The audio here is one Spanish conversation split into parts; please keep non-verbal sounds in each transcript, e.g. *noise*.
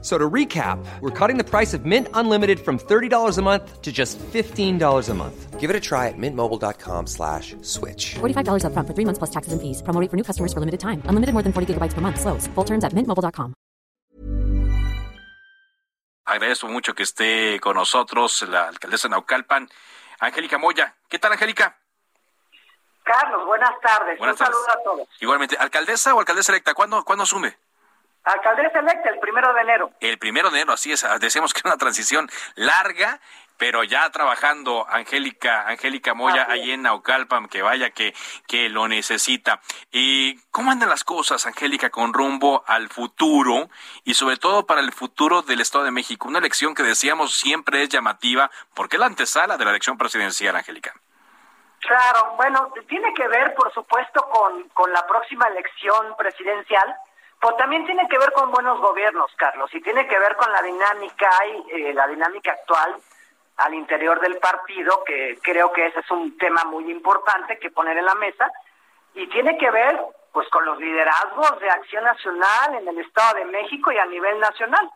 So to recap, we're cutting the price of Mint Unlimited from $30 a month to just $15 a month. Give it a try at mintmobile.com slash switch. $45 up front for three months plus taxes and fees. Promo rate for new customers for limited time. Unlimited more than 40 gigabytes per month. Slows. Full terms at mintmobile.com. Agradezco mucho que esté con nosotros la alcaldesa Naucalpan, Angélica Moya. ¿Qué tal, Angélica? Carlos, buenas tardes. Buenas Un tardes. saludo a todos. Igualmente, ¿alcaldesa o alcaldesa electa? ¿Cuándo, ¿cuándo asume? Alcaldesa electa el primero de enero. El primero de enero, así es. *laughs* Decíamos que era una transición larga, pero ya trabajando Angélica, Angélica Moya es. ahí en Naucalpan, que vaya que, que lo necesita. ¿Y cómo andan las cosas, Angélica, con rumbo al futuro y sobre todo para el futuro del Estado de México? Una elección que decíamos siempre es llamativa, porque es la antesala de la elección presidencial, Angélica. Claro, bueno, tiene que ver, por supuesto, con, con la próxima elección presidencial, pero también tiene que ver con buenos gobiernos, Carlos, y tiene que ver con la dinámica y eh, la dinámica actual al interior del partido, que creo que ese es un tema muy importante que poner en la mesa, y tiene que ver pues con los liderazgos de acción nacional en el Estado de México y a nivel nacional.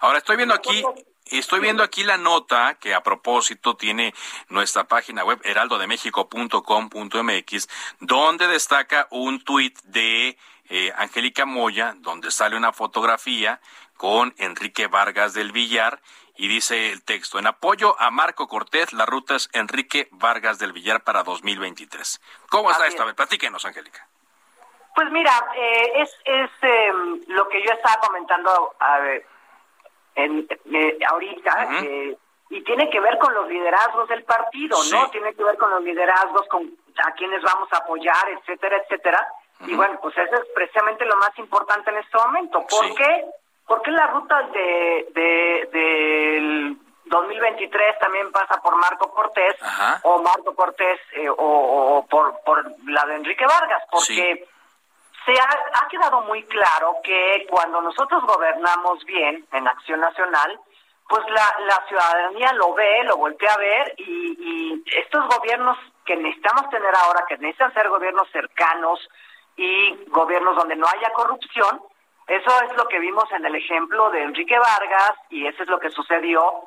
Ahora estoy viendo aquí, estoy viendo aquí la nota que a propósito tiene nuestra página web heraldodemexico.com.mx, donde destaca un tuit de eh, Angélica Moya, donde sale una fotografía con Enrique Vargas del Villar y dice el texto, en apoyo a Marco Cortés, la ruta es Enrique Vargas del Villar para 2023. ¿Cómo está Así esto? A es. ver, platíquenos, Angélica. Pues mira, eh, es, es eh, lo que yo estaba comentando a ver, en, eh, ahorita, eh, y tiene que ver con los liderazgos del partido, Sí. ¿no? Tiene que ver con los liderazgos, con a quienes vamos a apoyar, etcétera, etcétera. Y bueno, pues eso es precisamente lo más importante en este momento. ¿Por Sí. qué? Porque la ruta de, de, del 2023 también pasa por Marco Cortés, Ajá. o Marco Cortés, eh, o, o por, por la de Enrique Vargas, porque se ha, ha quedado muy claro que cuando nosotros gobernamos bien en Acción Nacional, pues la, la ciudadanía lo ve, lo voltea a ver y, y estos gobiernos que necesitamos tener ahora, que necesitan ser gobiernos cercanos y gobiernos donde no haya corrupción, eso es lo que vimos en el ejemplo de Enrique Vargas y eso es lo que sucedió,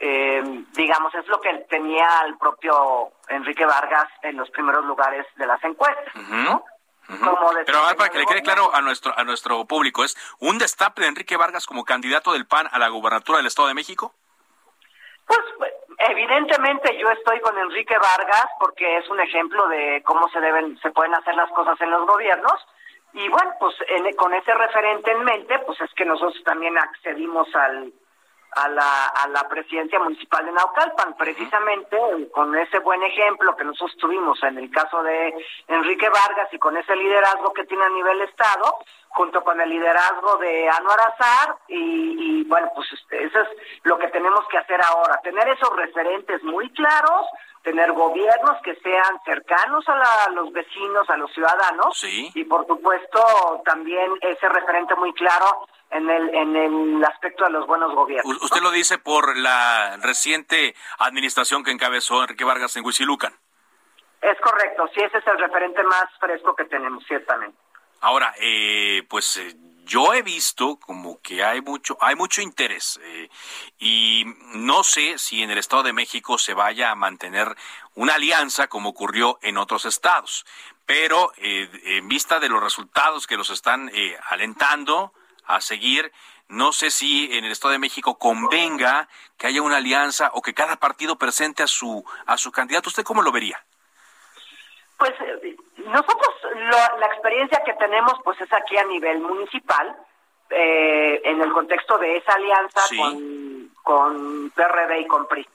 eh, digamos, es lo que tenía el propio Enrique Vargas en los primeros lugares de las encuestas. ¿no? Como Pero a ver, para que le quede claro a nuestro a nuestro público, ¿es un destape de Enrique Vargas como candidato del PAN a la gubernatura del Estado de México? Pues evidentemente yo estoy con Enrique Vargas porque es un ejemplo de cómo se deben, se pueden hacer las cosas en los gobiernos. Y bueno, pues en- con ese referente en mente, pues es que nosotros también accedimos al, a, la, a la presidencia municipal de Naucalpan, precisamente con ese buen ejemplo que nosotros tuvimos en el caso de Enrique Vargas y con ese liderazgo que tiene a nivel Estado, junto con el liderazgo de Anuar Azar, y, y bueno, pues este, eso es lo que tenemos que hacer ahora, tener esos referentes muy claros, tener gobiernos que sean cercanos a, la- a los vecinos, a los ciudadanos, Sí. y por supuesto también ese referente muy claro en el, en el aspecto de los buenos gobiernos. U- Usted lo dice por la reciente administración que encabezó Enrique Vargas en Huizilucan. Es correcto, sí, ese es el referente más fresco que tenemos, ciertamente. Ahora, eh, pues eh, yo he visto como que hay mucho, hay mucho interés eh, y no sé si en el Estado de México se vaya a mantener una alianza como ocurrió en otros estados, pero eh, en vista de los resultados que los están eh, alentando a seguir, no sé si en el Estado de México convenga que haya una alianza o que cada partido presente a su a su candidato. ¿Usted cómo lo vería? Pues eh, nosotros lo- la experiencia que tenemos pues es aquí a nivel municipal, eh, en el contexto de esa alianza Sí. con, con PRD y con PRI.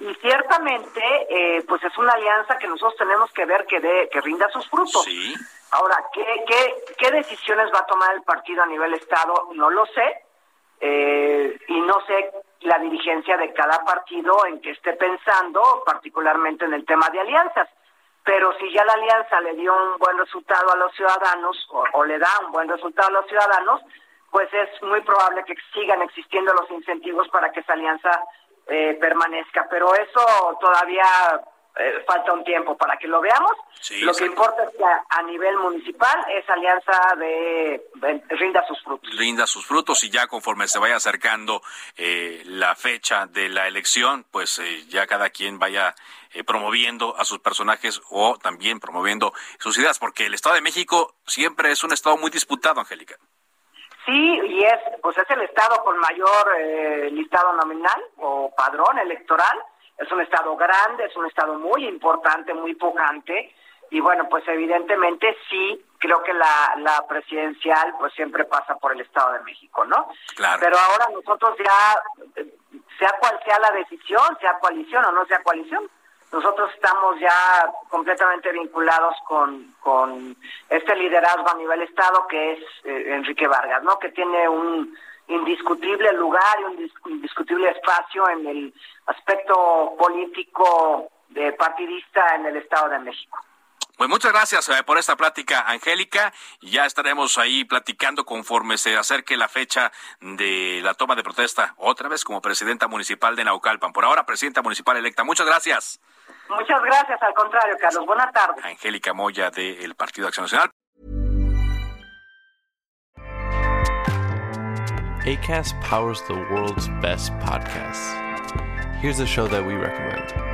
Y ciertamente, eh, pues es una alianza que nosotros tenemos que ver que, dé- que rinda sus frutos. Sí. Ahora, ¿qué, qué, ¿qué decisiones va a tomar el partido a nivel Estado? No lo sé. eh, y no sé la dirigencia de cada partido en que esté pensando, particularmente en el tema de alianzas. pero si ya la alianza le dio un buen resultado a los ciudadanos o, le da un buen resultado a los ciudadanos, pues es muy probable que sigan existiendo los incentivos para que esa alianza eh, permanezca. Pero eso todavía eh, falta un tiempo para que lo veamos. lo que importa es que a, nivel municipal esa alianza de, rinda sus frutos. Rinda sus frutos y ya conforme se vaya acercando eh, la fecha de la elección, pues eh, ya cada quien vaya promoviendo a sus personajes o también promoviendo sus ideas, porque el Estado de México siempre es un Estado muy disputado, Angélica. Sí, y es, pues es el Estado con mayor listado nominal o padrón electoral es un estado grande, es un estado muy importante, muy pujante, y bueno, pues evidentemente sí, creo que la, la presidencial pues siempre pasa por el Estado de México, ¿no? Claro. Pero ahora nosotros ya, sea cual sea la decisión, sea coalición o no sea coalición, nosotros estamos ya completamente vinculados con, este liderazgo a nivel Estado que es eh, Enrique Vargas, ¿no? Que tiene un indiscutible lugar y un indiscutible espacio en el aspecto político de partidista en el Estado de México. Pues muchas gracias eh, por esta plática, Angélica. Ya estaremos ahí platicando conforme se acerque la fecha de la toma de protesta, otra vez como presidenta municipal de Naucalpan. Por ahora, presidenta municipal electa. Muchas gracias. Muchas gracias, al contrario, Carlos. Buenas tardes. Angélica Moya del Partido Acción Nacional. ACAST powers the world's best podcasts. Here's a show that we recommend.